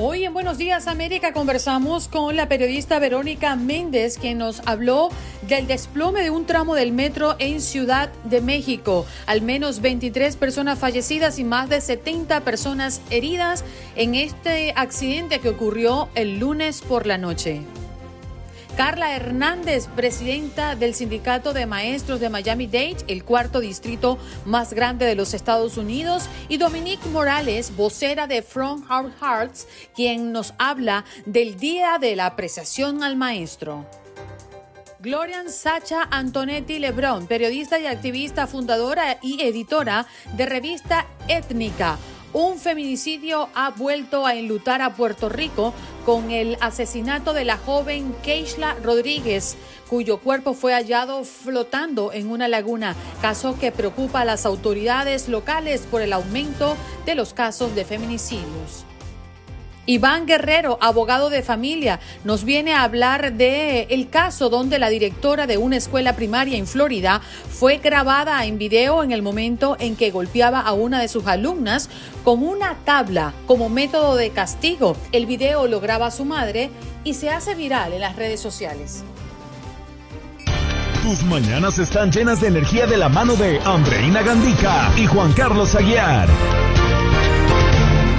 Hoy en Buenos Días América conversamos con la periodista Verónica Méndez, quien nos habló del desplome de un tramo del metro en Ciudad de México. Al menos 23 personas fallecidas y más de 70 personas heridas en este accidente que ocurrió el lunes por la noche. Carla Hernández, presidenta del Sindicato de Maestros de Miami-Dade, el cuarto distrito más grande de los Estados Unidos, y Dominique Morales, vocera de From Our Hearts, quien nos habla del Día de la Apreciación al Maestro. Glorian Sacha Antonetti Lebrón, periodista y activista, fundadora y editora de revista Étnica un feminicidio ha vuelto a enlutar a Puerto Rico con el asesinato de la joven Keishla Rodríguez, cuyo cuerpo fue hallado flotando en una laguna, caso que preocupa a las autoridades locales por el aumento de los casos de feminicidios. Iván Guerrero, abogado de familia, nos viene a hablar de el caso donde la directora de una escuela primaria en Florida fue grabada en video en el momento en que golpeaba a una de sus alumnas con una tabla como método de castigo. El video lo graba su madre y se hace viral en las redes sociales. Tus mañanas están llenas de energía de la mano de Andreina Gandica y Juan Carlos Aguiar.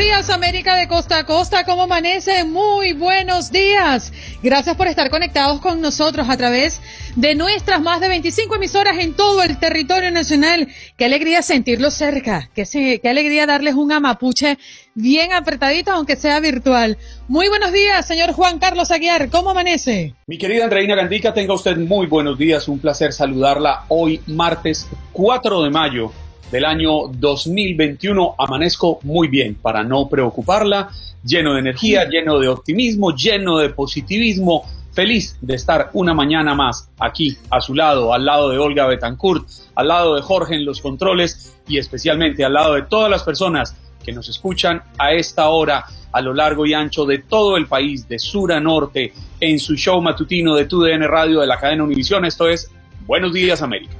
Días, América de costa a costa. ¿Cómo amanece? Muy buenos días. Gracias por estar conectados con nosotros a través de nuestras más de 25 emisoras en todo el territorio nacional. Qué alegría sentirlos cerca. Qué, qué alegría darles un amapuche bien apretadito, aunque sea virtual. Muy buenos días, señor Juan Carlos Aguiar. ¿Cómo amanece? Mi querida Andreina Gandica, tenga usted muy buenos días. Un placer saludarla hoy, martes 4 de mayo del año 2021 amanezco muy bien para no preocuparla, lleno de energía, lleno de optimismo, lleno de positivismo, feliz de estar una mañana más aquí a su lado, al lado de Olga Betancourt, al lado de Jorge en los controles y especialmente al lado de todas las personas que nos escuchan a esta hora a lo largo y ancho de todo el país, de sur a norte, en su show matutino de TUDN Radio de la cadena Univisión. Esto es Buenos Días América.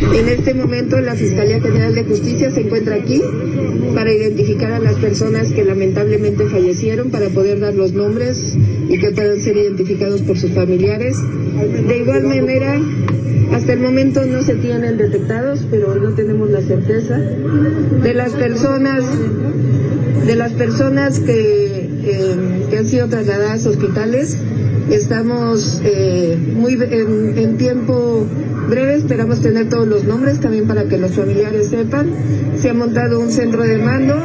En este momento la Fiscalía General de Justicia se encuentra aquí para identificar a las personas que lamentablemente fallecieron, para poder dar los nombres y que puedan ser identificados por sus familiares. De igual manera, hasta el momento no se tienen detectados, pero no tenemos la certeza de las personas, de las personas que, que han sido trasladadas a hospitales. Estamos eh, muy en, en tiempo breve esperamos tener todos los nombres también para que los familiares sepan. Se ha montado un centro de mando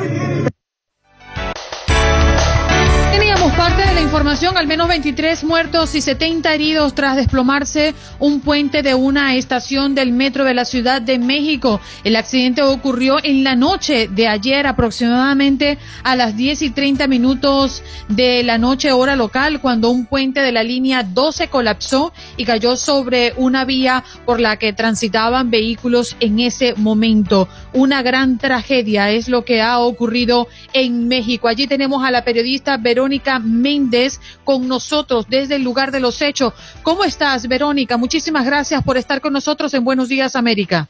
información, al menos 23 muertos y 70 heridos tras desplomarse un puente de una estación del metro de la Ciudad de México. El accidente ocurrió en la noche de ayer, aproximadamente a las 10 y 30 minutos de la noche hora local, cuando un puente de la línea 12 colapsó y cayó sobre una vía por la que transitaban vehículos en ese momento. Una gran tragedia es lo que ha ocurrido en México. Allí tenemos a la periodista Verónica Méndez con nosotros desde el lugar de los hechos. ¿Cómo estás, Verónica? Muchísimas gracias por estar con nosotros en Buenos Días, América.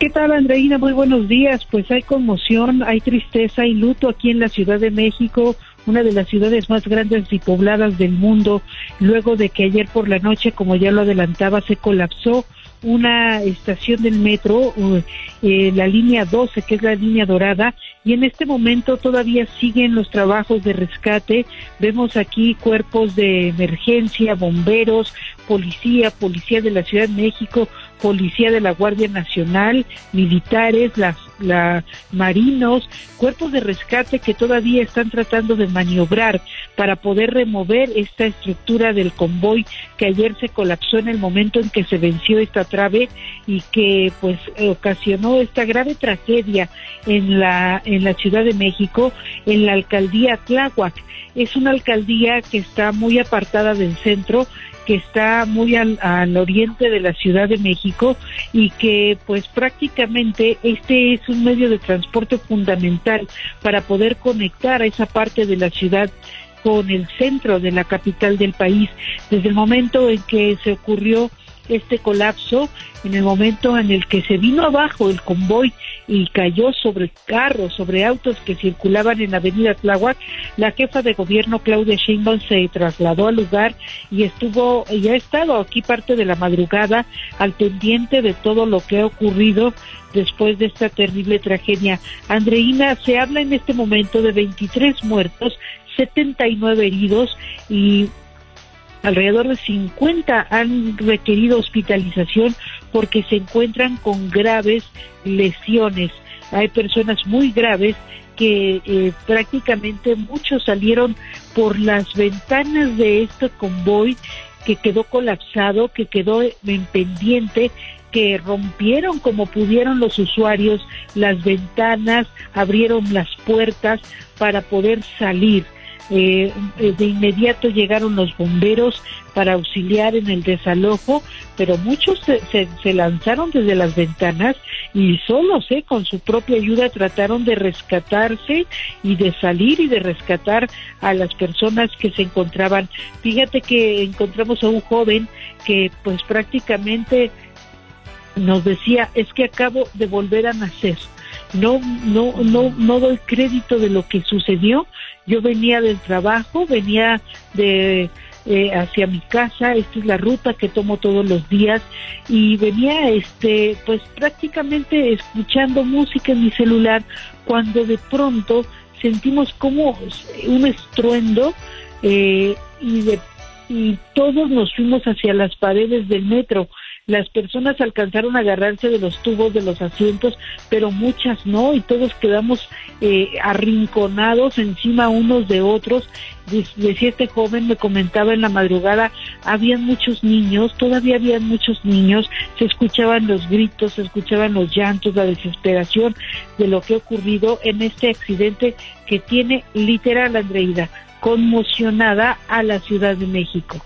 ¿Qué tal, Andreina? Muy buenos días. Pues hay conmoción, hay tristeza y luto aquí en la Ciudad de México, una de las ciudades más grandes y pobladas del mundo, luego de que ayer por la noche, como ya lo adelantaba, se colapsó una estación del metro, eh, la línea 12, que es la línea dorada, y en este momento todavía siguen los trabajos de rescate. Vemos aquí cuerpos de emergencia, bomberos, policía, policía de la Ciudad de México, policía de la Guardia Nacional, militares, las la marinos, cuerpos de rescate que todavía están tratando de maniobrar para poder remover esta estructura del convoy que ayer se colapsó en el momento en que se venció esta trave y que pues ocasionó esta grave tragedia en la en la Ciudad de México en la alcaldía Tláhuac. Es una alcaldía que está muy apartada del centro que está muy al, oriente de la Ciudad de México y que pues prácticamente este es un medio de transporte fundamental para poder conectar a esa parte de la ciudad con el centro de la capital del país. Desde el momento en que se ocurrió este colapso en el momento en el que se vino abajo el convoy y cayó sobre carros, sobre autos que circulaban en avenida Tláhuac, la jefa de gobierno Claudia Sheinbaum se trasladó al lugar y estuvo y ha estado aquí parte de la madrugada al pendiente de todo lo que ha ocurrido después de esta terrible tragedia. Andreina, se habla en este momento de 23 muertos, 79 heridos y alrededor de 50 han requerido hospitalización porque se encuentran con graves lesiones. Hay personas muy graves que eh, prácticamente muchos salieron por las ventanas de este convoy que quedó colapsado, que quedó en pendiente, que rompieron como pudieron los usuarios las ventanas, abrieron las puertas para poder salir. Eh, eh, de inmediato llegaron los bomberos para auxiliar en el desalojo, pero muchos se, lanzaron desde las ventanas y solos, eh, con su propia ayuda, trataron de rescatarse y de salir y de rescatar a las personas que se encontraban. Fíjate que encontramos a un joven que pues prácticamente nos decía, es que acabo de volver a nacer no, no, no, no doy crédito de lo que sucedió. Yo venía del trabajo, venía de eh, hacia mi casa, esta es la ruta que tomo todos los días. Y venía este pues prácticamente escuchando música en mi celular cuando de pronto sentimos como un estruendo eh, y de y todos nos fuimos hacia las paredes del metro las personas alcanzaron a agarrarse de los tubos de los asientos, pero muchas no, y todos quedamos eh, arrinconados encima unos de otros. Decía este joven, me comentaba en la madrugada, habían muchos niños, todavía habían muchos niños, se escuchaban los gritos, se escuchaban los llantos, la desesperación de lo que ha ocurrido en este accidente que tiene literal, Andreida, conmocionada a la Ciudad de México.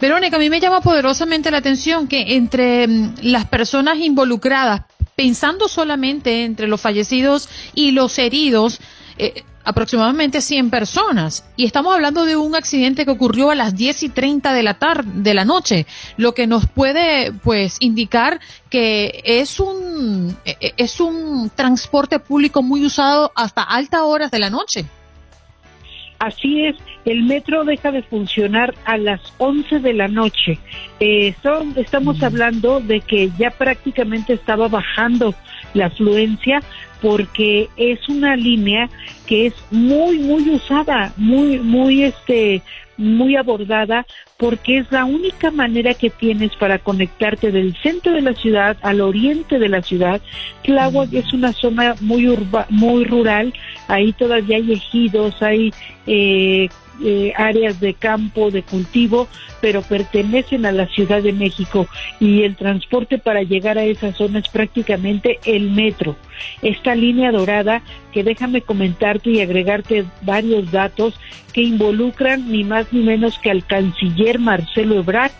Verónica, a mí me llama poderosamente la atención que entre mm, las personas involucradas, pensando solamente entre los fallecidos y los heridos, eh, aproximadamente 100 personas. Y estamos hablando de un accidente que ocurrió a las 10 y 30 de la tarde, de la noche, lo que nos puede, pues, indicar que es un, e, e, es un transporte público muy usado hasta altas horas de la noche. Así es, el metro deja de funcionar a las 11 de la noche. Eh, son, estamos hablando de que ya prácticamente estaba bajando la afluencia porque es una línea que es muy muy usada, muy muy este muy abordada porque es la única manera que tienes para conectarte del centro de la ciudad al oriente de la ciudad. Tláhuac es una zona muy urba, muy rural, ahí todavía hay ejidos, hay eh, eh, áreas de campo, de cultivo, pero pertenecen a la Ciudad de México y el transporte para llegar a esa zona es prácticamente el metro. Esta línea dorada que déjame comentarte y agregarte varios datos que involucran ni más ni menos que al canciller Marcelo Ebrard.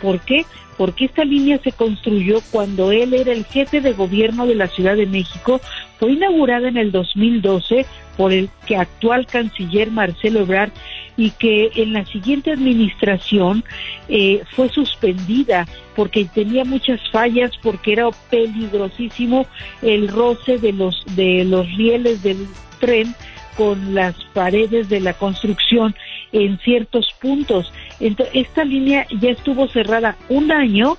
¿Por qué? porque esta línea se construyó cuando él era el jefe de gobierno de la Ciudad de México, fue inaugurada en el 2012 por el que actual canciller Marcelo Ebrard y que en la siguiente administración eh, fue suspendida porque tenía muchas fallas, porque era peligrosísimo el roce de los de los rieles del tren con las paredes de la construcción en ciertos puntos. Esta línea ya estuvo cerrada un año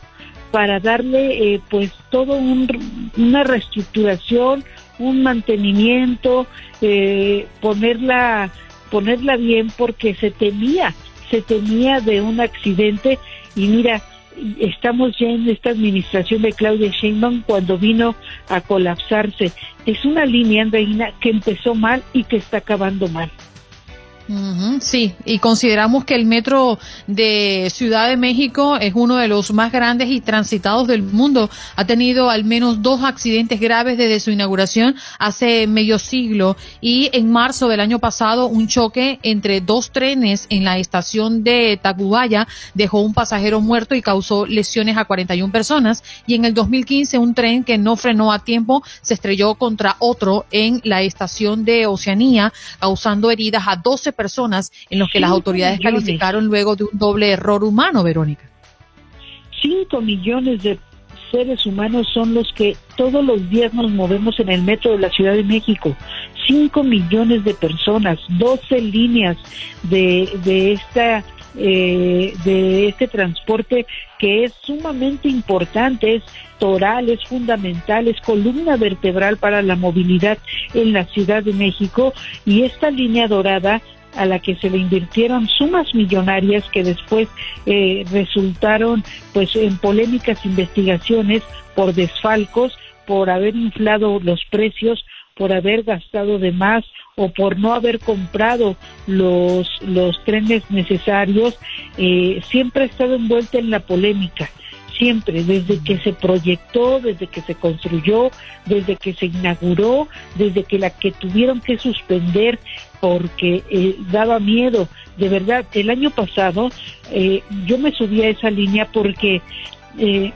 para darle eh, pues todo un, una reestructuración, un mantenimiento, eh, ponerla ponerla bien porque se temía, se temía de un accidente y mira, estamos ya en esta administración de Claudia Sheinbaum cuando vino a colapsarse. Es una línea, Reina, que empezó mal y que está acabando mal sí, y consideramos que el metro de Ciudad de México es uno de los más grandes y transitados del mundo. Ha tenido al menos dos accidentes graves desde su inauguración hace medio siglo y en marzo del año pasado un choque entre dos trenes en la estación de Tacubaya dejó un pasajero muerto y causó lesiones a 41 personas y en el 2015 un tren que no frenó a tiempo se estrelló contra otro en la estación de Oceanía causando heridas a 12 personas en los que las autoridades calificaron luego de un doble error humano, Verónica. Cinco millones de seres humanos son los que todos los días nos movemos en el metro de la Ciudad de México. Cinco millones de personas, doce líneas de, de esta eh, de este transporte que es sumamente importante, es toral, es fundamental, es columna vertebral para la movilidad en la Ciudad de México y esta línea dorada a la que se le invirtieron sumas millonarias que después eh, resultaron pues en polémicas investigaciones por desfalcos, por haber inflado los precios, por haber gastado de más o por no haber comprado los, los trenes necesarios, eh, siempre ha estado envuelta en la polémica. Siempre, desde que se proyectó, desde que se construyó, desde que se inauguró, desde que la que tuvieron que suspender porque eh, daba miedo. De verdad, el año pasado eh, yo me subí a esa línea porque eh,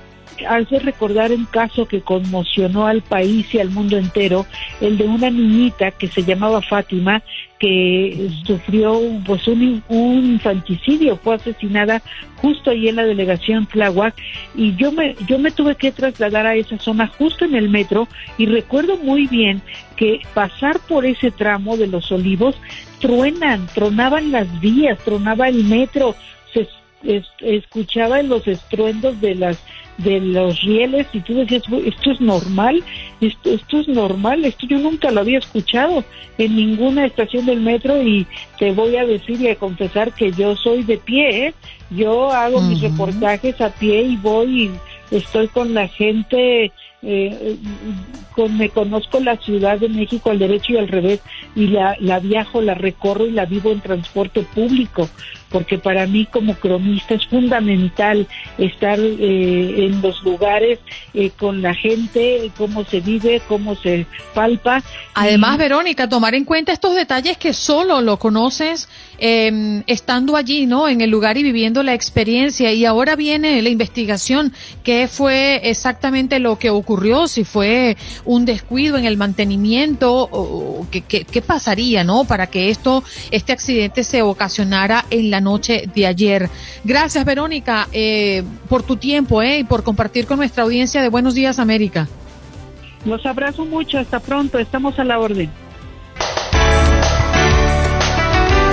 hace recordar un caso que conmocionó al país y al mundo entero, el de una niñita que se llamaba Fátima, que sufrió pues un, infanticidio, fue asesinada justo ahí en la delegación Tláhuac y yo me yo me tuve que trasladar a esa zona justo en el metro y recuerdo muy bien que pasar por ese tramo de los olivos truenan, tronaban las vías, tronaba el metro, se escuchaba los estruendos de las de los rieles y tú decías, esto es normal, esto, esto es normal, esto yo nunca lo había escuchado en ninguna estación del metro y te voy a decir y a confesar que yo soy de pie, ¿eh? yo hago mis reportajes a pie y voy y estoy con la gente eh, con, me conozco la Ciudad de México al derecho y al revés y la, la viajo, la recorro y la vivo en transporte público porque para mí como cronista es fundamental estar eh, en los lugares eh, con la gente, cómo se vive, cómo se palpa. Además, Verónica, tomar en cuenta estos detalles que solo lo conoces eh, estando allí, ¿no? En el lugar y viviendo la experiencia. Y ahora viene la investigación. ¿Qué fue exactamente lo que ocurrió? Si fue un descuido en el mantenimiento, o, ¿qué, qué, qué pasaría, ¿no? Para que esto, este accidente se ocasionara en la noche de ayer. Gracias, Verónica, eh, por tu tiempo eh, y por compartir con nuestra audiencia de Buenos Días América. Los abrazo mucho, hasta pronto, estamos a la orden.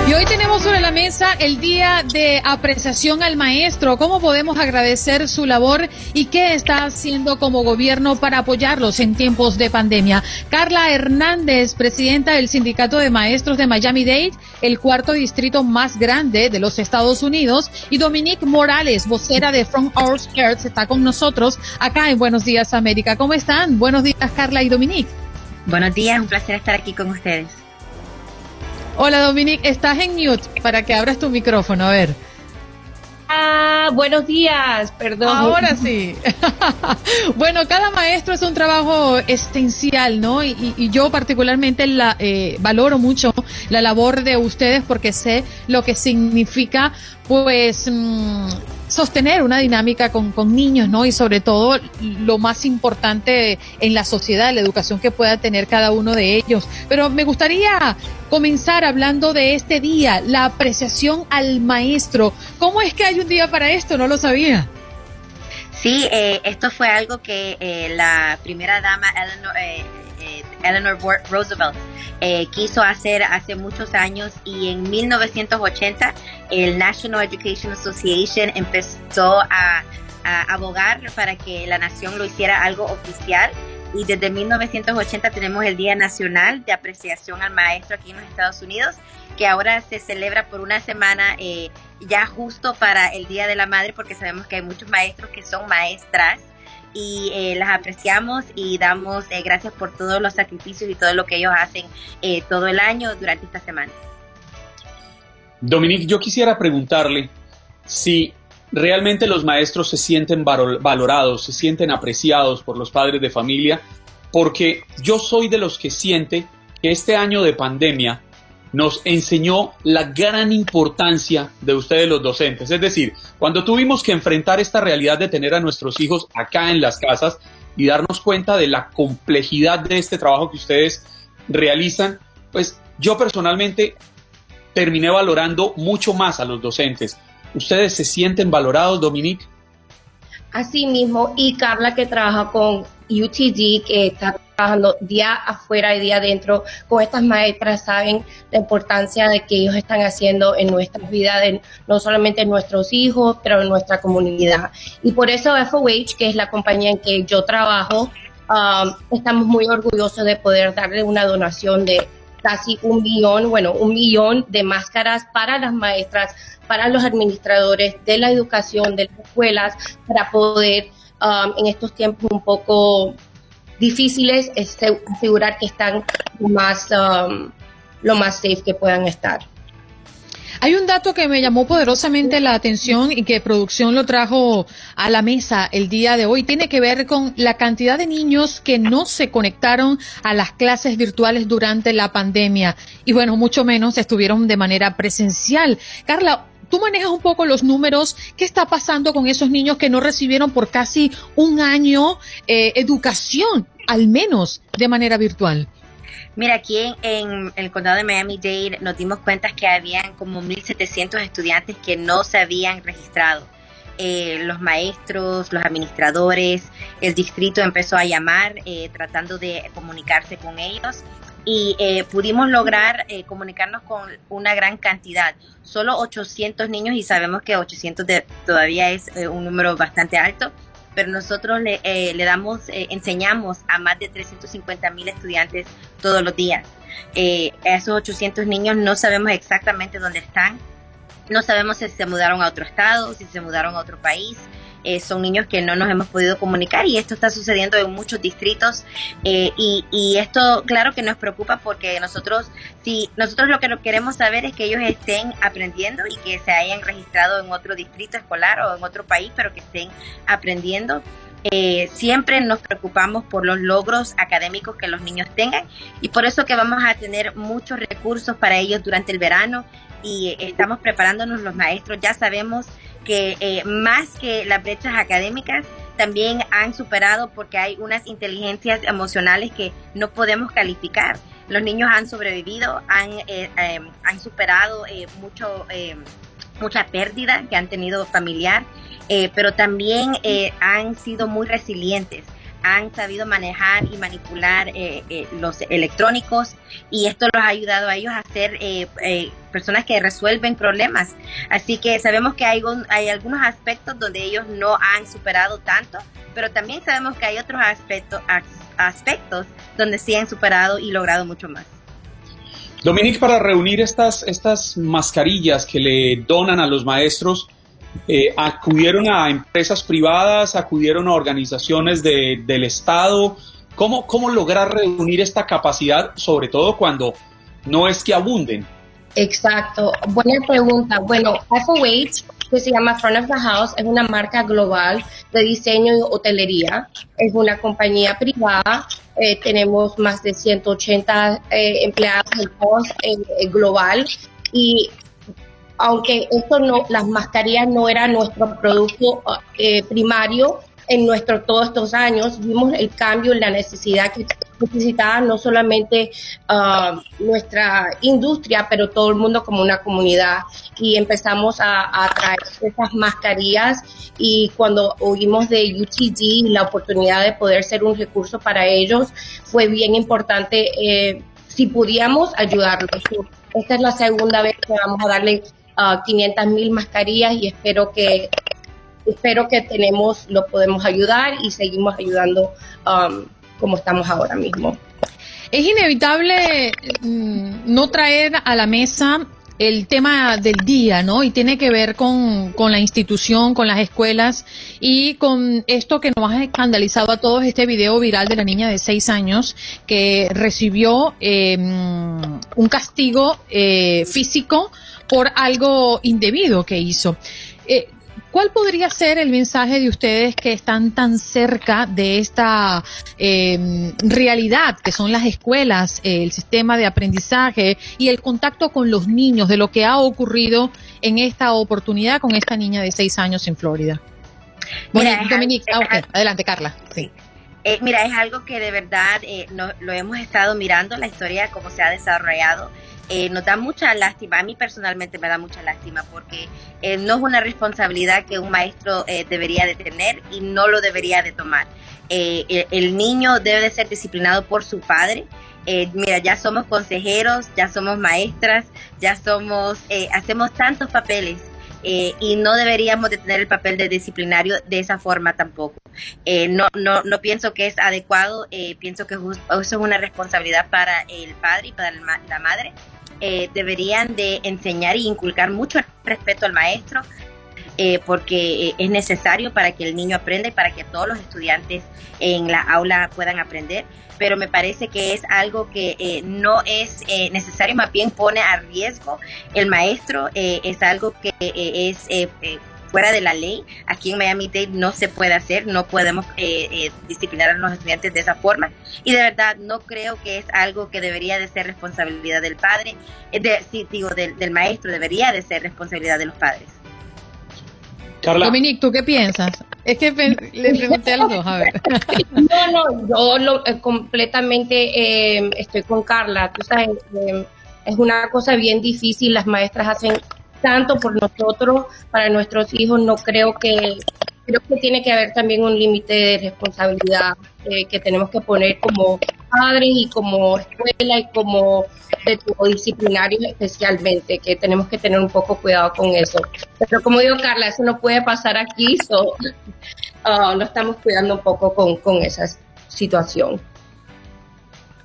Y hoy tenemos sobre la mesa el día de apreciación al maestro. ¿Cómo podemos agradecer su labor y qué está haciendo como gobierno para apoyarlos en tiempos de pandemia? Carla Hernández, presidenta del Sindicato de Maestros de Miami-Dade, el cuarto distrito más grande de los Estados Unidos, y Dominique Morales, vocera de From Our Skirts, está con nosotros acá en Buenos Días América. ¿Cómo están? Buenos días, Carla y Dominique. Buenos días, un placer estar aquí con ustedes. Hola Dominique, estás en mute para que abras tu micrófono, a ver. Ah, buenos días, perdón. Ahora sí. bueno, cada maestro es un trabajo esencial, ¿no? Y, yo particularmente la, eh, valoro mucho la labor de ustedes porque sé lo que significa, pues, mm, sostener una dinámica con, con, niños, ¿no? Y sobre todo lo más importante en la sociedad, la educación que pueda tener cada uno de ellos. Pero me gustaría comenzar hablando de este día, la apreciación al maestro. ¿Cómo es que hay un día para esto? No lo sabía. Sí, eh, esto fue algo que eh, la primera dama Eleanor, eh, Eleanor Roosevelt quiso hacer hace muchos años y en 1980 el National Education Association empezó a, abogar para que la nación lo hiciera algo oficial. Y desde 1980 tenemos el Día Nacional de Apreciación al Maestro aquí en los Estados Unidos, que ahora se celebra por una semana eh, ya justo para el Día de la Madre, porque sabemos que hay muchos maestros que son maestras y eh, las apreciamos y damos eh, gracias por todos los sacrificios y todo lo que ellos hacen todo el año durante esta semana. Dominique, yo quisiera preguntarle si realmente los maestros se sienten valorados, se sienten apreciados por los padres de familia, porque yo soy de los que siente que este año de pandemia nos enseñó la gran importancia de ustedes los docentes. Es decir, cuando tuvimos que enfrentar esta realidad de tener a nuestros hijos acá en las casas y darnos cuenta de la complejidad de este trabajo que ustedes realizan, pues yo personalmente terminé valorando mucho más a los docentes. ¿Ustedes se sienten valorados, Dominique? Así mismo, y Carla que trabaja con UTD, que está trabajando día afuera y día adentro con estas maestras, saben la importancia de que ellos están haciendo en nuestras vidas, no solamente en nuestros hijos, pero en nuestra comunidad. Y por eso FOH, que es la compañía en que yo trabajo, um, estamos muy orgullosos de poder darle una donación de casi un millón, bueno, un millón de máscaras para las maestras, para los administradores de la educación, de las escuelas, para poder um, en estos tiempos un poco difíciles asegurar que están más, um, lo más safe que puedan estar. Hay un dato que me llamó poderosamente la atención y que producción lo trajo a la mesa el día de hoy. Tiene que ver con la cantidad de niños que no se conectaron a las clases virtuales durante la pandemia y bueno, mucho menos estuvieron de manera presencial. Carla, tú manejas un poco los números. ¿Qué está pasando con esos niños que no recibieron por casi un año eh, educación, al menos de manera virtual? Mira, aquí en, el condado de Miami-Dade nos dimos cuenta que habían como 1.700 estudiantes que no se habían registrado. Eh, los maestros, los administradores, el distrito empezó a llamar eh, tratando de comunicarse con ellos y eh, pudimos lograr comunicarnos con una gran cantidad. Solo 800 niños y sabemos que 800 todavía es un número bastante alto pero nosotros le, eh, le damos, eh, enseñamos a más de 350 mil estudiantes todos los días. Eh, esos 800 niños no sabemos exactamente dónde están, no sabemos si se mudaron a otro estado, si se mudaron a otro país, eh, son niños que no nos hemos podido comunicar y esto está sucediendo en muchos distritos eh, y, esto claro que nos preocupa porque nosotros si nosotros lo que queremos saber es que ellos estén aprendiendo y que se hayan registrado en otro distrito escolar o en otro país pero que estén aprendiendo. Eh, siempre nos preocupamos por los logros académicos que los niños tengan y por eso que vamos a tener muchos recursos para ellos durante el verano y estamos preparándonos los maestros, ya sabemos que eh, más que las brechas académicas, también han superado porque hay unas inteligencias emocionales que no podemos calificar. Los niños han sobrevivido, han, eh, em, han superado eh, mucho, mucha pérdida que han tenido familiar, pero también han sido muy resilientes han sabido manejar y manipular eh, eh, los electrónicos y esto los ha ayudado a ellos a ser eh, personas que resuelven problemas. Así que sabemos que hay, hay algunos aspectos donde ellos no han superado tanto, pero también sabemos que hay otros aspectos, aspectos donde sí han superado y logrado mucho más. Dominique, para reunir estas, estas mascarillas que le donan a los maestros, eh, acudieron a empresas privadas, acudieron a organizaciones del Estado. ¿Cómo, ¿Cómo lograr reunir esta capacidad, sobre todo cuando no es que abunden? Exacto, buena pregunta. Bueno, FOH, que se llama Front of the House, es una marca global de diseño y hotelería. Es una compañía privada. Eh, tenemos más de 180 eh, empleados en global y aunque esto no, las mascarillas no era nuestro producto eh, primario, en nuestro todos estos años vimos el cambio en la necesidad que necesitaba no solamente uh, nuestra industria, pero todo el mundo como una comunidad. Y empezamos a, a traer esas mascarillas y cuando oímos de UTG la oportunidad de poder ser un recurso para ellos, fue bien importante eh, si pudiéramos ayudarlos. Esta es la segunda vez que vamos a darle uh, 500 mil mascarillas y espero que espero que tenemos, lo podemos ayudar y seguimos ayudando um, como estamos ahora mismo. Es inevitable mm, no traer a la mesa el tema del día, ¿no? Y tiene que ver con, con, la institución, con las escuelas y con esto que nos ha escandalizado a todos, este video viral de la niña de seis años que recibió eh, un castigo eh, físico por algo indebido que hizo. Eh, ¿Cuál podría ser el mensaje de ustedes que están tan cerca de esta eh, realidad que son las escuelas, el sistema de aprendizaje y el contacto con los niños de lo que ha ocurrido en esta oportunidad con esta niña de seis años en Florida? Bueno, Dominique, ah, adelante Carla. Sí. Eh, mira, es algo que de verdad eh, no, lo hemos estado mirando, la historia, cómo se ha desarrollado eh, nos da mucha lástima, a mí personalmente me da mucha lástima porque eh, no es una responsabilidad que un maestro eh, debería de tener y no lo debería de tomar. El, el, niño debe de ser disciplinado por su padre. mira, ya somos consejeros, ya somos maestras, ya somos, hacemos tantos papeles y no deberíamos de tener el papel de disciplinario de esa forma tampoco. no, no, no pienso que es adecuado, pienso que eso es una responsabilidad para el padre y para la madre eh, deberían de enseñar y inculcar mucho respeto al maestro, eh, porque eh, es necesario para que el niño aprenda y para que todos los estudiantes en la aula puedan aprender. Pero me parece que es algo que no es necesario, más bien pone a riesgo el maestro, es algo que es fuera de la ley. Aquí en Miami Dade no se puede hacer, no podemos eh, eh, disciplinar a los estudiantes de esa forma. Y de verdad no creo que es algo que debería de ser responsabilidad del padre, eh, de, sí, digo, del, del maestro, debería de ser responsabilidad de los padres. Carla. Dominique, ¿tú qué piensas? Es que le pregunté a los dos, a ver. No, no, yo lo, eh, completamente eh, estoy con Carla. Tú sabes, eh, es una cosa bien difícil. Las maestras hacen tanto por nosotros, para nuestros hijos, no creo que, creo que tiene que haber también un límite de responsabilidad eh, que tenemos que poner como padres y como escuela y como de disciplinario especialmente, que tenemos que tener un poco cuidado con eso. Pero como digo, Carla, eso no puede pasar aquí, so, uh, estamos cuidando un poco con, con esa situación.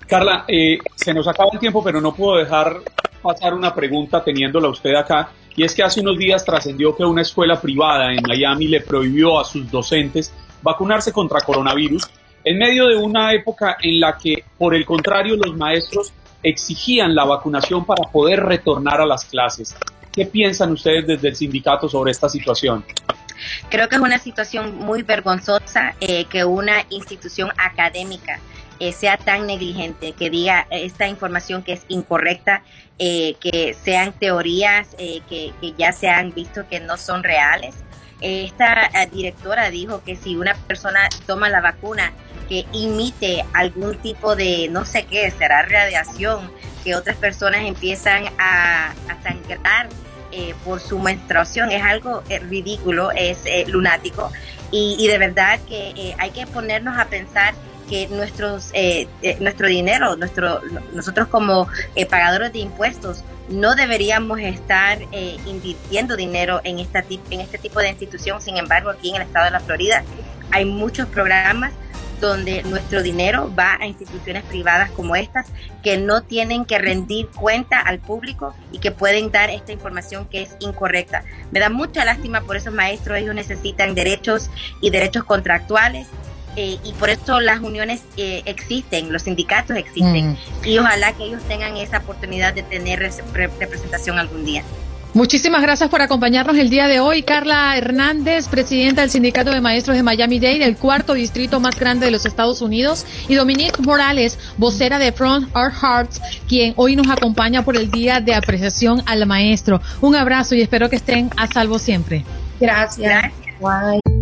Carla, eh, se nos acaba el tiempo, pero no puedo dejar pasar una pregunta teniéndola usted acá. Y es que hace unos días trascendió que una escuela privada en Miami le prohibió a sus docentes vacunarse contra coronavirus en medio de una época en la que, por el contrario, los maestros exigían la vacunación para poder retornar a las clases. ¿Qué piensan ustedes desde el sindicato sobre esta situación? Creo que es una situación muy vergonzosa eh, que una institución académica eh, sea tan negligente, que diga esta información que es incorrecta, eh, que sean teorías eh, que, que, ya se han visto que no son reales. esta directora dijo que si una persona toma la vacuna que imite algún tipo de, no sé qué, será radiación, que otras personas empiezan a, a sangrar por su menstruación, es algo ridículo, es lunático. Y, y, de verdad que hay que ponernos a pensar que nuestros, eh, eh, nuestro dinero, nuestro, nosotros como eh, pagadores de impuestos, no deberíamos estar eh, invirtiendo dinero en, esta, en este tipo de institución. Sin embargo, aquí en el estado de la Florida hay muchos programas donde nuestro dinero va a instituciones privadas como estas que no tienen que rendir cuenta al público y que pueden dar esta información que es incorrecta. Me da mucha lástima por esos maestros, ellos necesitan derechos y derechos contractuales eh, y por eso las uniones eh, existen, los sindicatos existen, mm. y ojalá que ellos tengan esa oportunidad de tener representación algún día. Muchísimas gracias por acompañarnos el día de hoy. Carla Hernández, presidenta del Sindicato de Maestros de Miami-Dade, el cuarto distrito más grande de los Estados Unidos, y Dominique Morales, vocera de Front Our Hearts, quien hoy nos acompaña por el Día de Apreciación al Maestro. Un abrazo y espero que estén a salvo siempre. Gracias. Bye.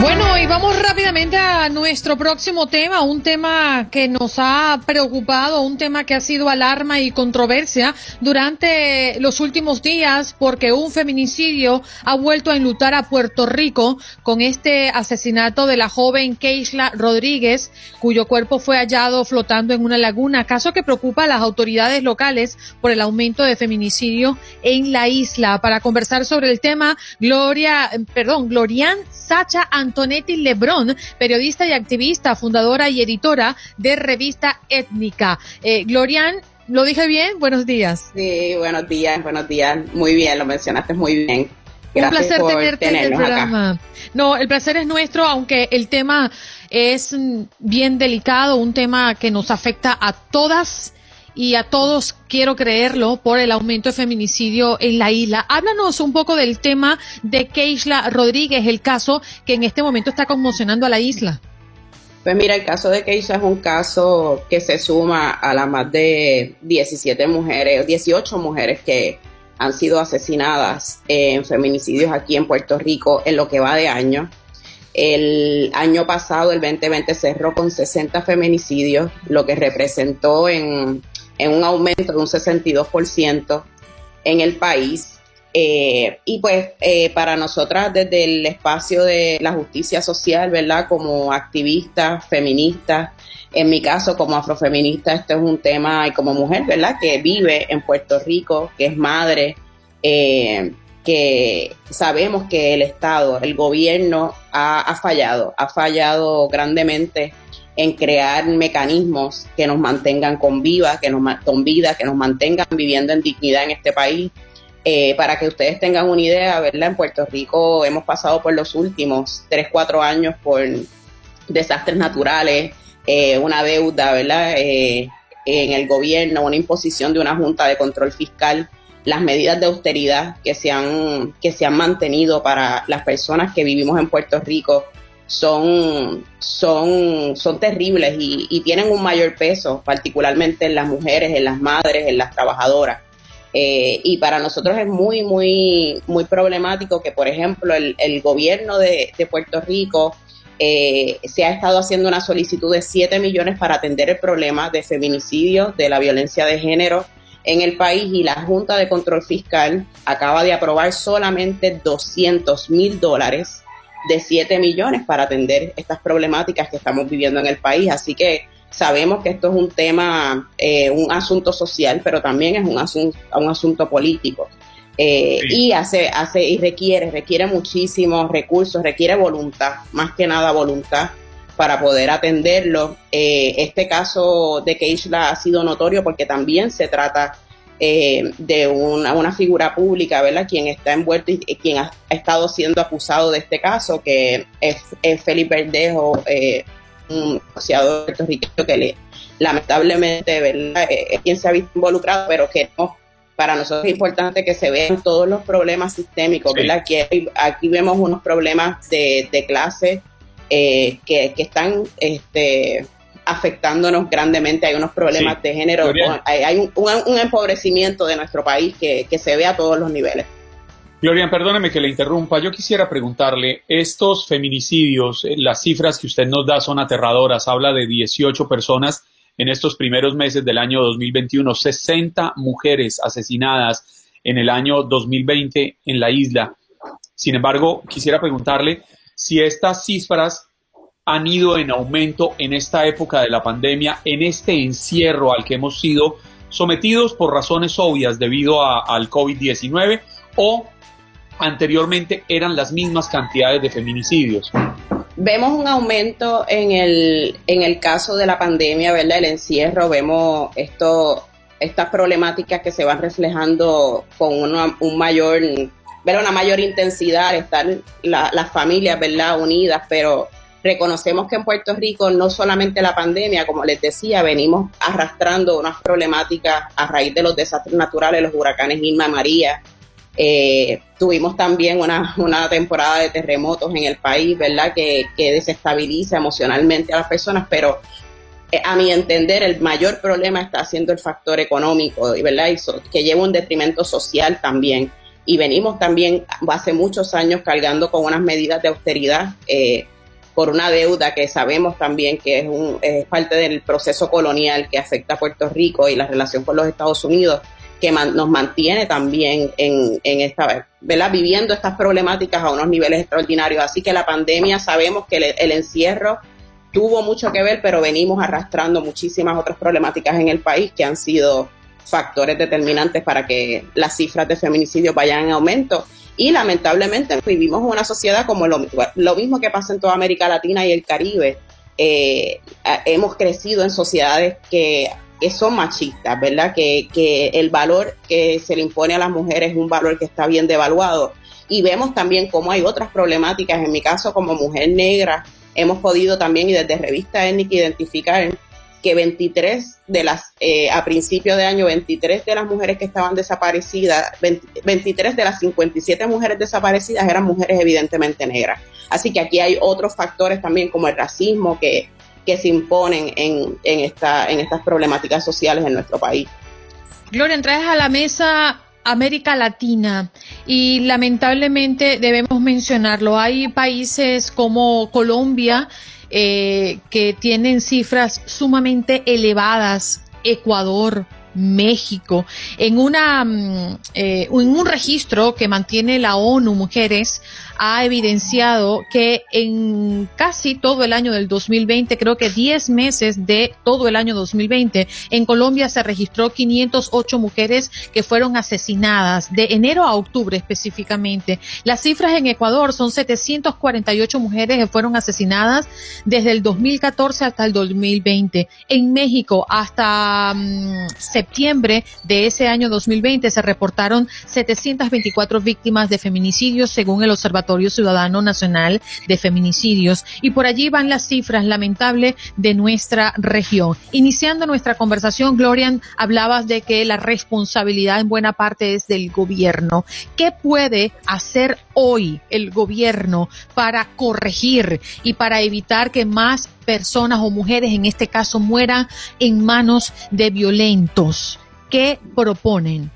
Bueno, y vamos rápidamente a nuestro próximo tema, un tema que nos ha preocupado, un tema que ha sido alarma y controversia durante los últimos días porque un feminicidio ha vuelto a enlutar a Puerto Rico con este asesinato de la joven Keisla Rodríguez, cuyo cuerpo fue hallado flotando en una laguna, caso que preocupa a las autoridades locales por el aumento de feminicidio en la isla. Para conversar sobre el tema, Gloria, perdón, Glorian Sacha Antonetti Lebrón, periodista y activista, fundadora y editora de Revista Étnica. Eh, Glorian, ¿lo dije bien? Buenos días. Sí, buenos días, buenos días. Muy bien, lo mencionaste muy bien. Un placer tenerte en el programa. No, el placer es nuestro, aunque el tema es bien delicado, un tema que nos afecta a todas y a todos quiero creerlo por el aumento de feminicidio en la isla. Háblanos un poco del tema de Keisla Rodríguez, el caso que en este momento está conmocionando a la isla. Pues mira, el caso de Keisla es un caso que se suma a las más de 17 mujeres, 18 mujeres que han sido asesinadas en feminicidios aquí en Puerto Rico en lo que va de año. El año pasado, el 2020, cerró con 60 feminicidios, lo que representó en en un aumento de un 62% en el país. Eh, y pues eh, para nosotras desde el espacio de la justicia social, ¿verdad? Como activistas, feministas, en mi caso como afrofeminista, esto es un tema, y como mujer, ¿verdad? Que vive en Puerto Rico, que es madre, eh, que sabemos que el Estado, el gobierno ha, ha fallado, ha fallado grandemente en crear mecanismos que nos mantengan con vida, que nos con vida, que nos mantengan viviendo en dignidad en este país. Eh, para que ustedes tengan una idea, ¿verdad? En Puerto Rico hemos pasado por los últimos 3, 4 años por desastres naturales, eh, una deuda, ¿verdad? Eh, en el gobierno, una imposición de una junta de control fiscal, las medidas de austeridad que se han, que se han mantenido para las personas que vivimos en Puerto Rico son, son, son terribles y, tienen un mayor peso, particularmente en las mujeres, en las madres, en las trabajadoras. Eh, y para nosotros es muy, muy, muy problemático que, por ejemplo, el, gobierno de, Puerto Rico eh, se ha estado haciendo una solicitud de 7 millones para atender el problema de feminicidio, de la violencia de género en el país y la Junta de Control Fiscal acaba de aprobar solamente 200 mil dólares de 7 millones para atender estas problemáticas que estamos viviendo en el país. Así que sabemos que esto es un tema, eh, un asunto social, pero también es un asunto, un asunto político. Eh, y hace, hace, y requiere, requiere muchísimos recursos, requiere voluntad, más que nada voluntad para poder atenderlo. Eh, este caso de Keishla ha sido notorio porque también se trata eh, de una, una, figura pública, ¿verdad? Quien está envuelto y, quien ha, estado siendo acusado de este caso, que es, Felipe Verdejo, eh, un negociador puertorriqueño que le, lamentablemente, ¿verdad? Eh, es quien se ha visto involucrado, pero que no, para nosotros es importante que se vean todos los problemas sistémicos, ¿verdad? Aquí, aquí vemos unos problemas de, de clase que, que, están este, afectándonos grandemente. Hay unos problemas de género, hay, un, empobrecimiento de nuestro país que, se ve a todos los niveles. Gloria, perdóneme que le interrumpa. Yo quisiera preguntarle, estos feminicidios, eh, las cifras que usted nos da son aterradoras. Habla de 18 personas en estos primeros meses del año 2021, 60 mujeres asesinadas en el año 2020 en la isla. Sin embargo, quisiera preguntarle si estas cifras han ido en aumento en esta época de la pandemia, en este encierro al que hemos sido sometidos por razones obvias debido al COVID-19 o anteriormente eran las mismas cantidades de feminicidios. Vemos un aumento en el, en el caso de la pandemia, ¿verdad? El encierro, vemos esto, estas problemáticas que se van reflejando con una, un mayor, ver una mayor intensidad, estar las familias, ¿verdad? Unidas, pero reconocemos que en Puerto Rico no solamente la pandemia, como les decía, venimos arrastrando unas problemáticas a raíz de los desastres naturales, los huracanes Irma María, eh, tuvimos también una, una, temporada de terremotos en el país, ¿verdad? Que, que desestabiliza emocionalmente a las personas, pero eh, a mi entender el mayor problema está siendo el factor económico, ¿verdad? Y que lleva un detrimento social también. Y venimos también hace muchos años cargando con unas medidas de austeridad eh, por una deuda que sabemos también que es, un, es parte del proceso colonial que afecta a Puerto Rico y la relación con los Estados Unidos que nos mantiene también en, esta, ¿verdad? Viviendo estas problemáticas a unos niveles extraordinarios. Así que la pandemia sabemos que el, encierro tuvo mucho que ver, pero venimos arrastrando muchísimas otras problemáticas en el país que han sido factores determinantes para que las cifras de feminicidio vayan en aumento. Y lamentablemente vivimos una sociedad como lo, lo mismo que pasa en toda América Latina y el Caribe. Eh, hemos crecido en sociedades que que son machistas, ¿verdad? Que, que el valor que se le impone a las mujeres es un valor que está bien devaluado. Y vemos también cómo hay otras problemáticas. En mi caso, como mujer negra, hemos podido también, y desde Revista Étnica, identificar que 23 de las, eh, a principio de año, 23 de las mujeres que estaban desaparecidas, 23 de las 57 mujeres desaparecidas eran mujeres evidentemente negras. Así que aquí hay otros factores también como el racismo que que se imponen en, en, esta, en estas problemáticas sociales en nuestro país. Gloria, traes a la mesa América Latina y lamentablemente debemos mencionarlo. Hay países como Colombia eh, que tienen cifras sumamente elevadas, Ecuador, México, en una mm, eh, en un registro que mantiene la ONU Mujeres ha evidenciado que en casi todo el año del 2020, creo que 10 meses de todo el año 2020, en Colombia se registró 508 mujeres que fueron asesinadas de enero a octubre específicamente. Las cifras en Ecuador son 748 mujeres que fueron asesinadas desde el 2014 hasta el 2020. En México, hasta mm, septiembre de ese año 2020 se reportaron 724 víctimas de feminicidios según el Observatorio Ciudadano Nacional de Feminicidios y por allí van las cifras lamentables de nuestra región. Iniciando nuestra conversación, Glorian, hablabas de que la responsabilidad en buena parte es del gobierno. ¿Qué puede hacer hoy el gobierno para corregir y para evitar que más personas o mujeres en este caso mueran en manos de violentos? ¿Qué proponen?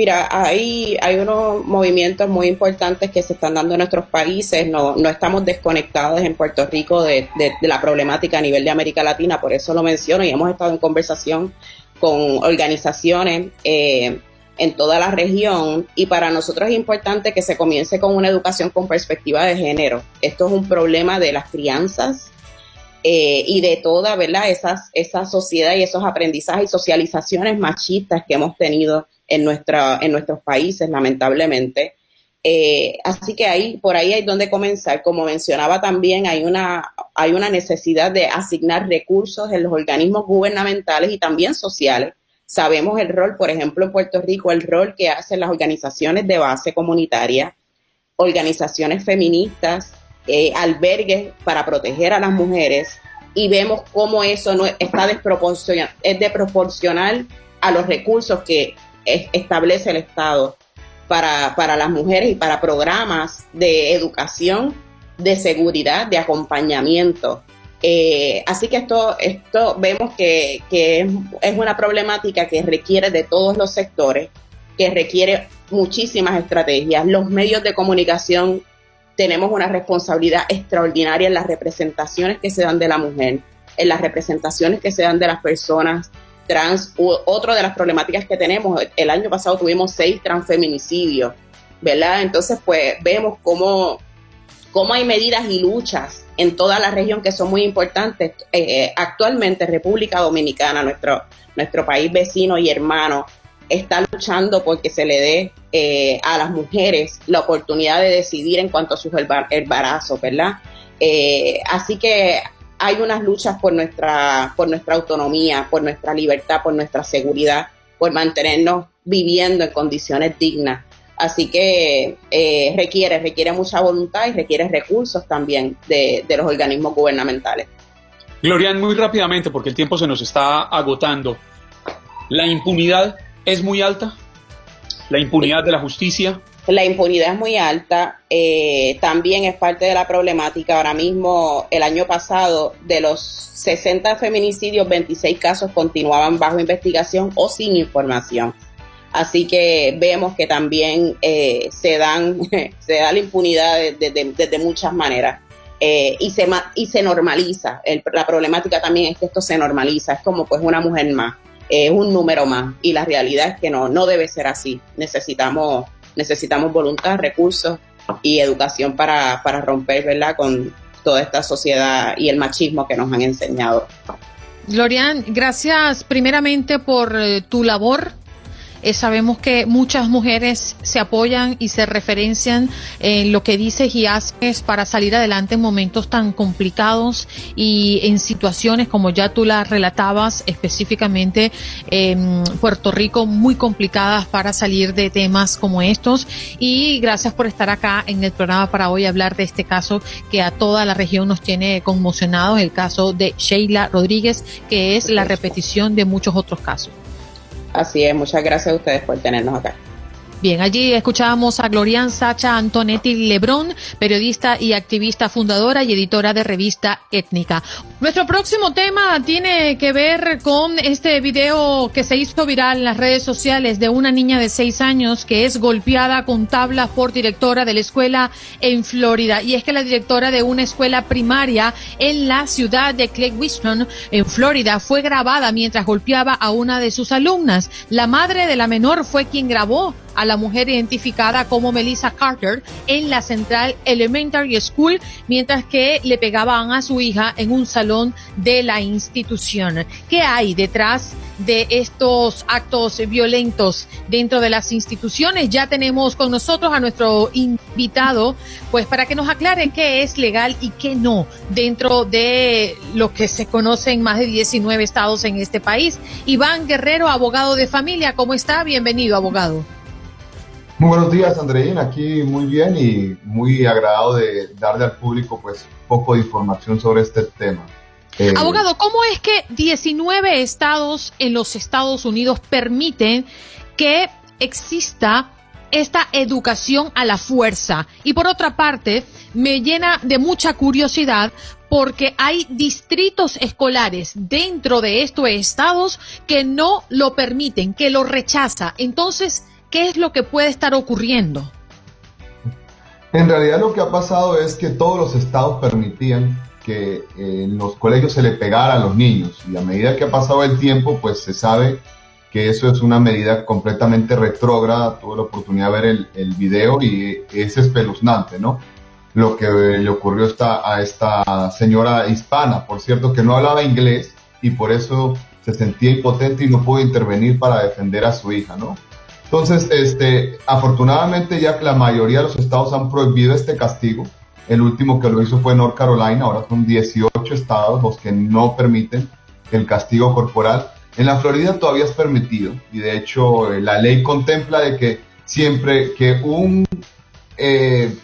Mira, hay, hay unos movimientos muy importantes que se están dando en nuestros países. No, no estamos desconectados en Puerto Rico de, la problemática a nivel de América Latina, por eso lo menciono y hemos estado en conversación con organizaciones eh, en toda la región y para nosotros es importante que se comience con una educación con perspectiva de género. Esto es un problema de las crianzas eh, y de toda, ¿verdad? Esas, esa sociedad y esos aprendizajes y socializaciones machistas que hemos tenido en, nuestra, en nuestros países, lamentablemente. Eh, así que ahí, por ahí hay donde comenzar. Como mencionaba también, hay una, hay una necesidad de asignar recursos en los organismos gubernamentales y también sociales. Sabemos el rol, por ejemplo, en Puerto Rico, el rol que hacen las organizaciones de base comunitaria, organizaciones feministas, eh, albergues para proteger a las mujeres y vemos cómo eso no está desproporcional, es desproporcional a los recursos que establece el Estado para, para las mujeres y para programas de educación, de seguridad, de acompañamiento. Eh, así que esto, esto vemos que, que es, una problemática que requiere de todos los sectores que requiere muchísimas estrategias. Los medios de comunicación tenemos una responsabilidad extraordinaria en las representaciones que se dan de la mujer, en las representaciones que se dan de las personas trans. Otra de las problemáticas que tenemos, el año pasado tuvimos seis transfeminicidios, ¿verdad? Entonces, pues vemos cómo, cómo hay medidas y luchas en toda la región que son muy importantes. Eh, actualmente República Dominicana, nuestro, nuestro país vecino y hermano, está luchando porque se le dé eh, a las mujeres la oportunidad de decidir en cuanto a sus embarazos, ¿verdad? Eh, así que hay unas luchas por nuestra, por nuestra autonomía, por nuestra libertad, por nuestra seguridad, por mantenernos viviendo en condiciones dignas. Así que eh, requiere, requiere mucha voluntad y requiere recursos también de, de los organismos gubernamentales. Glorian, muy rápidamente, porque el tiempo se nos está agotando. La impunidad es muy alta? ¿La impunidad de la justicia? La impunidad es muy alta, eh, también es parte de la problemática. Ahora mismo, el año pasado, de los 60 feminicidios, 26 casos continuaban bajo investigación o sin información. Así que vemos que también eh, se, dan, se da la impunidad de, muchas maneras. Eh, y, se, y se normaliza. la problemática también es que esto se normaliza, es como pues una mujer más es un número más y la realidad es que no, no debe ser así. Necesitamos, necesitamos voluntad, recursos y educación para, para romper ¿verdad? con toda esta sociedad y el machismo que nos han enseñado. Glorian, gracias primeramente por eh, tu labor eh, sabemos que muchas mujeres se apoyan y se referencian en lo que dices y haces para salir adelante en momentos tan complicados y en situaciones como ya tú las relatabas específicamente en Puerto Rico muy complicadas para salir de temas como estos y gracias por estar acá en el programa para hoy hablar de este caso que a toda la región nos tiene conmocionados, el caso de Sheila Rodríguez, que es la repetición de muchos otros casos. Así es, muchas gracias a ustedes por tenernos acá. Bien, allí escuchábamos a Glorian Sacha Antonetti Lebrón, periodista y activista fundadora y editora de revista Étnica. Nuestro próximo tema tiene que ver con este video que se hizo viral en las redes sociales de una niña de seis años que es golpeada con tablas por directora de la escuela en Florida. Y es que la directora de una escuela primaria en la ciudad de Clay Winston, en Florida, fue grabada mientras golpeaba a una de sus alumnas. La madre de la menor fue quien grabó a la mujer identificada como Melissa Carter en la Central Elementary School mientras que le pegaban a su hija en un salón de la institución. ¿Qué hay detrás de estos actos violentos dentro de las instituciones? Ya tenemos con nosotros a nuestro invitado, pues para que nos aclare qué es legal y qué no dentro de lo que se conoce en más de 19 estados en este país. Iván Guerrero, abogado de familia, ¿cómo está? Bienvenido, abogado. Muy buenos días, Andreina. Aquí muy bien y muy agradado de darle al público pues poco de información sobre este tema. Eh, Abogado, ¿cómo es que 19 estados en los Estados Unidos permiten que exista esta educación a la fuerza? Y por otra parte, me llena de mucha curiosidad porque hay distritos escolares dentro de estos estados que no lo permiten, que lo rechaza. Entonces, ¿Qué es lo que puede estar ocurriendo? En realidad lo que ha pasado es que todos los estados permitían que eh, en los colegios se le pegara a los niños y a medida que ha pasado el tiempo pues se sabe que eso es una medida completamente retrógrada, tuve la oportunidad de ver el, el video y es espeluznante, ¿no? Lo que le ocurrió a esta señora hispana, por cierto, que no hablaba inglés y por eso se sentía impotente y no pudo intervenir para defender a su hija, ¿no? Entonces, este, afortunadamente ya que la mayoría de los estados han prohibido este castigo, el último que lo hizo fue North Carolina, ahora son 18 estados los que no permiten el castigo corporal. En la Florida todavía es permitido y de hecho eh, la ley contempla de que siempre que un, eh,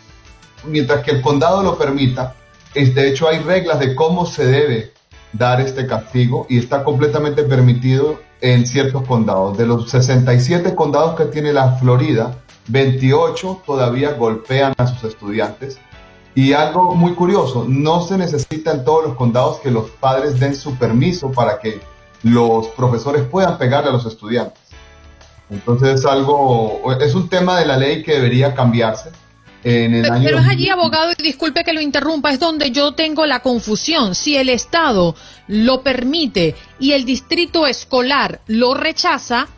mientras que el condado lo permita, de hecho hay reglas de cómo se debe dar este castigo y está completamente permitido en ciertos condados. De los 67 condados que tiene la Florida, 28 todavía golpean a sus estudiantes. Y algo muy curioso, no se necesita en todos los condados que los padres den su permiso para que los profesores puedan pegarle a los estudiantes. Entonces es algo, es un tema de la ley que debería cambiarse. En el Pero, año pero es allí, abogado, y disculpe que lo interrumpa, es donde yo tengo la confusión. Si el Estado lo permite y el distrito escolar lo rechaza,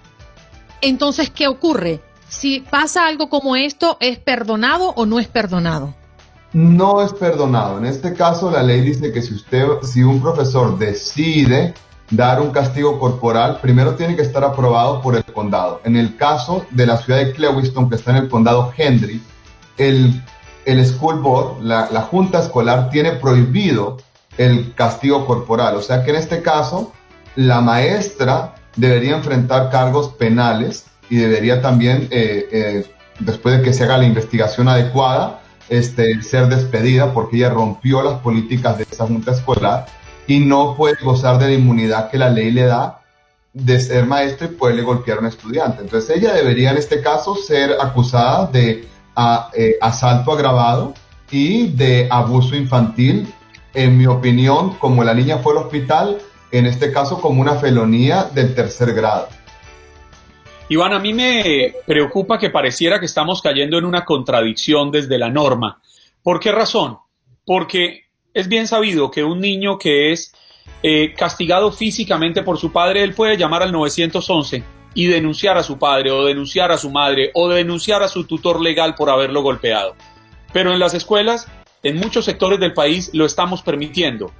entonces, ¿qué ocurre? Si pasa algo como esto, ¿es perdonado o no es perdonado? no es perdonado. En este caso, la ley dice que si usted, si un profesor decide dar un castigo corporal, primero tiene que estar aprobado por el condado. En el caso de la ciudad de Clewiston, que está en el condado Henry, el, el school board, la, la junta escolar, tiene prohibido el castigo corporal. O sea que en este caso, la maestra debería enfrentar cargos penales y debería también, eh, eh, después de que se haga la investigación adecuada, este, ser despedida porque ella rompió las políticas de esa junta escolar y no puede gozar de la inmunidad que la ley le da de ser maestra y poderle golpear a un estudiante. Entonces ella debería en este caso ser acusada de eh, asalto agravado y de abuso infantil. En mi opinión, como la niña fue al hospital, en este caso como una felonía del tercer grado. Iván, a mí me preocupa que pareciera que estamos cayendo en una contradicción desde la norma. ¿Por qué razón? Porque es bien sabido que un niño que es eh, castigado físicamente por su padre, él puede llamar al 911 y denunciar a su padre o denunciar a su madre o denunciar a su tutor legal por haberlo golpeado. Pero en las escuelas, en muchos sectores del país, lo estamos permitiendo.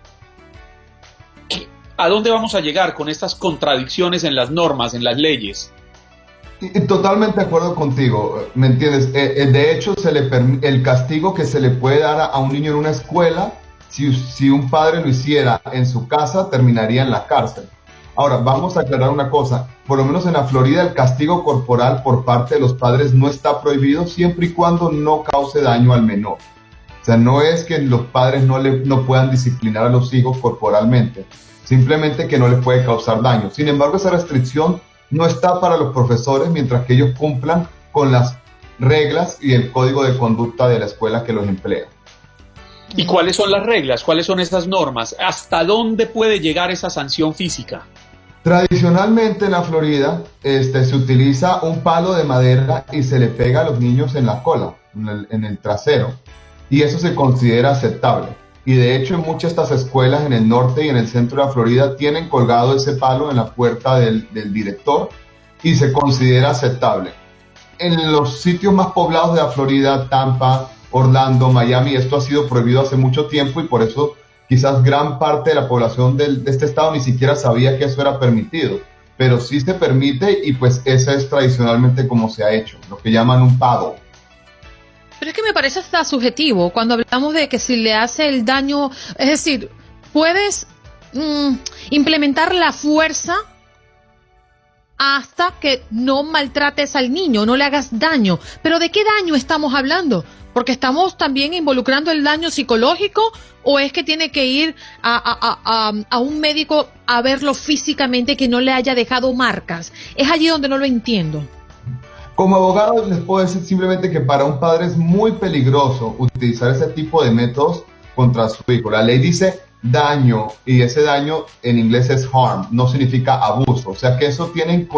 ¿A dónde vamos a llegar con estas contradicciones en las normas, en las leyes? Totalmente de acuerdo contigo, ¿me entiendes? Eh, eh, de hecho, se le el castigo que se le puede dar a un niño en una escuela, si, si un padre lo hiciera en su casa, terminaría en la cárcel. Ahora, vamos a aclarar una cosa, por lo menos en la Florida el castigo corporal por parte de los padres no está prohibido siempre y cuando no cause daño al menor. O sea, no es que los padres no, le, no puedan disciplinar a los hijos corporalmente, simplemente que no les puede causar daño. Sin embargo, esa restricción no está para los profesores mientras que ellos cumplan con las reglas y el código de conducta de la escuela que los emplea. ¿Y cuáles son las reglas? ¿Cuáles son esas normas? ¿Hasta dónde puede llegar esa sanción física? Tradicionalmente en la Florida este, se utiliza un palo de madera y se le pega a los niños en la cola, en el, trasero, y eso se considera aceptable. Y de hecho en muchas de estas escuelas en el norte y en el centro de la Florida tienen colgado ese palo en la puerta del director y se considera aceptable. En los sitios más poblados de la Florida, Tampa, Orlando, Miami, esto ha sido prohibido hace mucho tiempo y por eso quizás gran parte de la población de este estado ni siquiera sabía que eso era permitido. Pero sí se permite y pues eso es tradicionalmente como se ha hecho, lo que llaman un paddle. Pero es que me parece hasta subjetivo cuando hablamos de que si le hace el daño, es decir, puedes mm, implementar la fuerza hasta que no maltrates al niño, no le hagas daño. Pero ¿de qué daño estamos hablando? Porque estamos también involucrando el daño psicológico o es que tiene que ir a, un médico a verlo físicamente que no le haya dejado marcas. Es allí donde no lo entiendo. Como abogado les puedo decir simplemente que para un padre es muy peligroso utilizar ese tipo de métodos contra su hijo. La ley dice daño y ese daño en inglés es harm, no significa abuso. O sea que eso tiene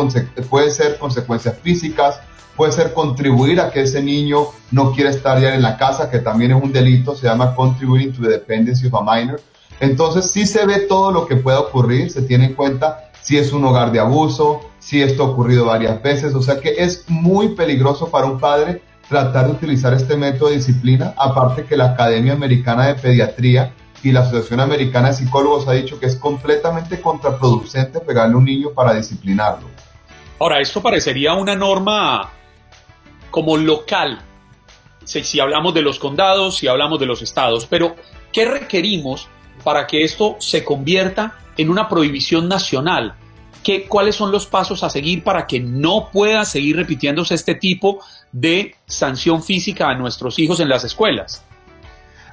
puede ser consecuencias físicas, puede ser contribuir a que ese niño no quiera estar ya en la casa, que también es un delito, se llama contributing to the dependency of a minor. Entonces sí se ve todo lo que pueda ocurrir, se tiene en cuenta si es un hogar de abuso, si esto ha ocurrido varias veces, o sea que es muy peligroso para un padre tratar de utilizar este método de disciplina, aparte que la Academia Americana de Pediatría y la Asociación Americana de Psicólogos ha dicho que es completamente contraproducente pegarle a un niño para disciplinarlo. Ahora, esto parecería una norma como local, si, si hablamos de los condados, si hablamos de los estados, pero ¿qué requerimos para que esto se convierta en una prohibición nacional? ¿Qué, ¿Cuáles son los pasos a seguir para que no pueda seguir repitiéndose este tipo de sanción física a nuestros hijos en las escuelas?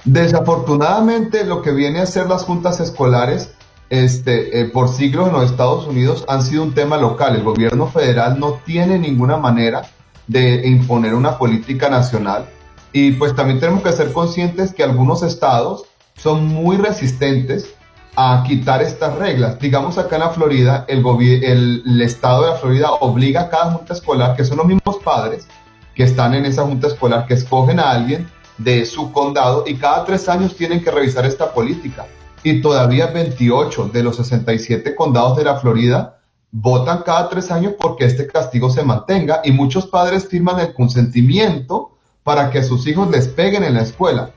Desafortunadamente, lo que viene a ser las juntas escolares este, eh, por siglos en los Estados Unidos han sido un tema local. El gobierno federal no tiene ninguna manera de imponer una política nacional. Y pues también tenemos que ser conscientes que algunos estados son muy resistentes a quitar estas reglas. Digamos acá en la Florida, el, el, el, estado de la Florida obliga a cada junta escolar, que son los mismos padres que están en esa junta escolar, que escogen a alguien de su condado y cada tres años tienen que revisar esta política. Y todavía 28 de los 67 condados de la Florida votan cada tres años porque este castigo se mantenga y muchos padres firman el consentimiento para que sus hijos les peguen en la escuela.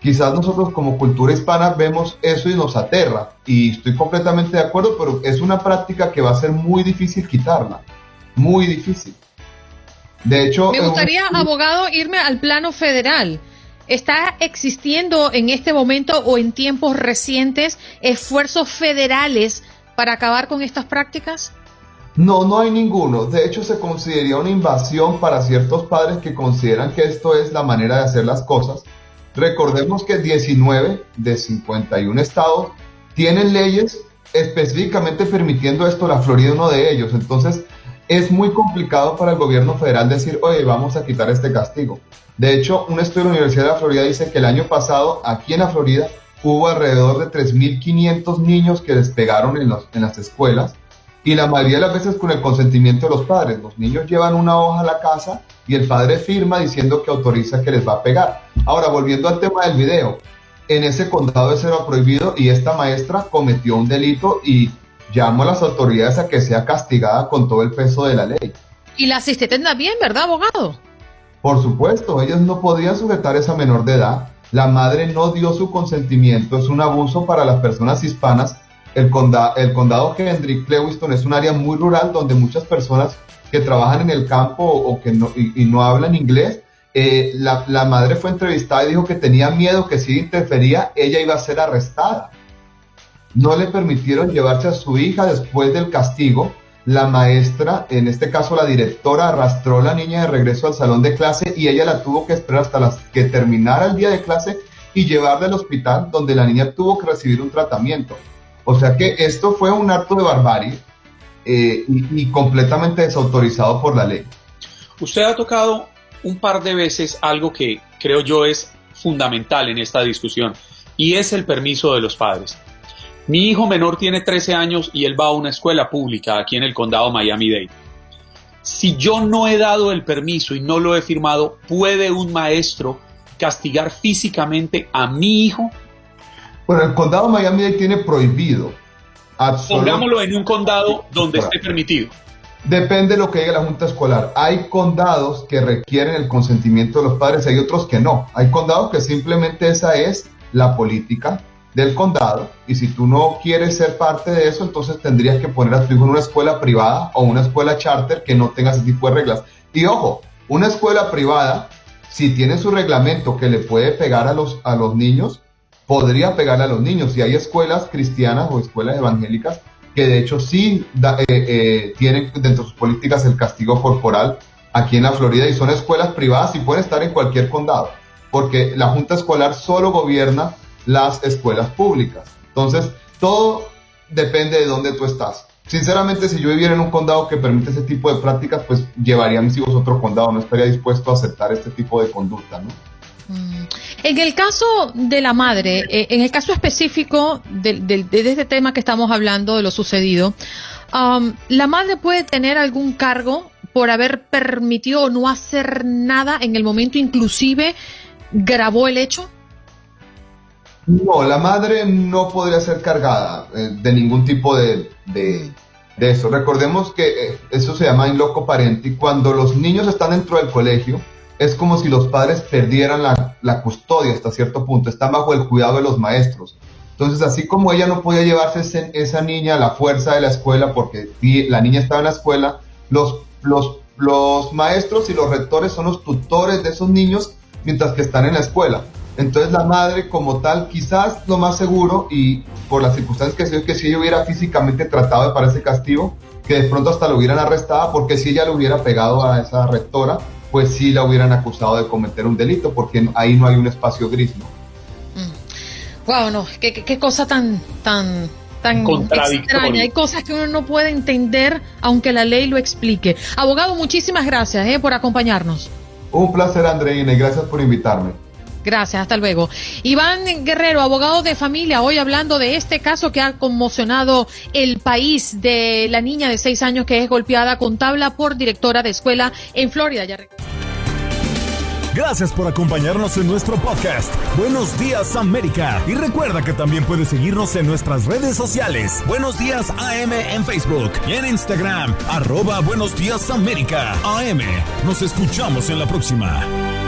Quizás nosotros como cultura hispana vemos eso y nos aterra y estoy completamente de acuerdo, pero es una práctica que va a ser muy difícil quitarla, muy difícil. De hecho, me gustaría, abogado, irme al plano federal. ¿Está existiendo en este momento o en tiempos recientes esfuerzos federales para acabar con estas prácticas? No, no hay ninguno. De hecho, se consideraría una invasión para ciertos padres que consideran que esto es la manera de hacer las cosas. Recordemos que 19 de 51 estados tienen leyes específicamente permitiendo esto, la Florida uno de ellos. Entonces, es muy complicado para el gobierno federal decir, oye, vamos a quitar este castigo. De hecho, un estudio de la Universidad de Florida dice que el año pasado, aquí en la Florida, hubo alrededor de 3.500 niños que despegaron en, en las escuelas y la mayoría de las veces con el consentimiento de los padres. Los niños llevan una hoja a la casa y el padre firma diciendo que autoriza que les va a pegar. Ahora, volviendo al tema del video, en ese condado eso era prohibido y esta maestra cometió un delito y llamo a las autoridades a que sea castigada con todo el peso de la ley. Y la asistente también, ¿verdad, abogado? Por supuesto, ellos no podían sujetar a esa menor de edad la madre no dio su consentimiento, es un abuso para las personas hispanas. El, el condado Hendrick Clewiston es un área muy rural donde muchas personas que trabajan en el campo o que no, y, no hablan inglés, eh, la, la, madre fue entrevistada y dijo que tenía miedo que si interfería ella iba a ser arrestada. No le permitieron llevarse a su hija después del castigo la maestra, en este caso la directora, arrastró a la niña de regreso al salón de clase y ella la tuvo que esperar hasta que terminara el día de clase y llevarla al hospital donde la niña tuvo que recibir un tratamiento. O sea que esto fue un acto de barbarie eh, y, y completamente desautorizado por la ley. Usted ha tocado un par de veces algo que creo yo es fundamental en esta discusión y es el permiso de los padres. Mi hijo menor tiene 13 años y él va a una escuela pública aquí en el condado Miami-Dade. Si yo no he dado el permiso y no lo he firmado, ¿puede un maestro castigar físicamente a mi hijo? Bueno, el condado Miami-Dade tiene prohibido. Pongámoslo en un condado donde esté permitido. Depende de lo que diga la Junta Escolar. Hay condados que requieren el consentimiento de los padres, hay otros que no. Hay condados que simplemente esa es la política del condado y si tú no quieres ser parte de eso, entonces tendrías que poner a tu hijo en una escuela privada o una escuela charter que no tenga ese tipo de reglas. Y ojo, una escuela privada, si tiene su reglamento que le puede pegar a los, a los niños, podría pegarle a los niños. Y hay escuelas cristianas o escuelas evangélicas que de hecho sí eh, eh, tienen dentro de sus políticas el castigo corporal aquí en la Florida y son escuelas privadas y pueden estar en cualquier condado, porque la Junta Escolar solo gobierna las escuelas públicas. Entonces, todo depende de dónde tú estás. Sinceramente, si yo viviera en un condado que permite ese tipo de prácticas, pues llevaría a mis hijos otro condado. No estaría dispuesto a aceptar este tipo de conducta, ¿no? Mm. En el caso de la madre, eh, en el caso específico de, este tema que estamos hablando, de lo sucedido, um, ¿la madre puede tener algún cargo por haber permitido o no hacer nada en el momento inclusive grabó el hecho? No, la madre no podría ser cargada eh, de ningún tipo de, de, eso. Recordemos que eh, eso se llama in loco parenti. Cuando los niños están dentro del colegio, es como si los padres perdieran la, la, custodia hasta cierto punto, están bajo el cuidado de los maestros. Entonces, así como ella no podía llevarse esa niña a la fuerza de la escuela porque la niña estaba en la escuela, los, los, los maestros y los rectores son los tutores de esos niños mientras que están en la escuela. Entonces la madre como tal, quizás lo más seguro y por las circunstancias que se que si ella hubiera físicamente tratado de para ese castigo, que de pronto hasta lo hubieran arrestado, porque si ella lo hubiera pegado a esa rectora, pues sí la hubieran acusado de cometer un delito, porque ahí no hay un espacio gris, ¿no? Wow, mm. no, qué, qué, cosa tan, tan, tan extraña. Hay cosas que uno no puede entender, aunque la ley lo explique. Abogado, muchísimas gracias eh, por acompañarnos. Un placer, Andreina, y gracias por invitarme. Gracias, hasta luego. Iván Guerrero, abogado de familia, hoy hablando de este caso que ha conmocionado el país de la niña de seis años que es golpeada con tabla por directora de escuela en Florida. Gracias por acompañarnos en nuestro podcast. Buenos días América. Y recuerda que también puedes seguirnos en nuestras redes sociales. Buenos días AM en Facebook y en Instagram. Arroba Buenos días América. AM. Nos escuchamos en la próxima.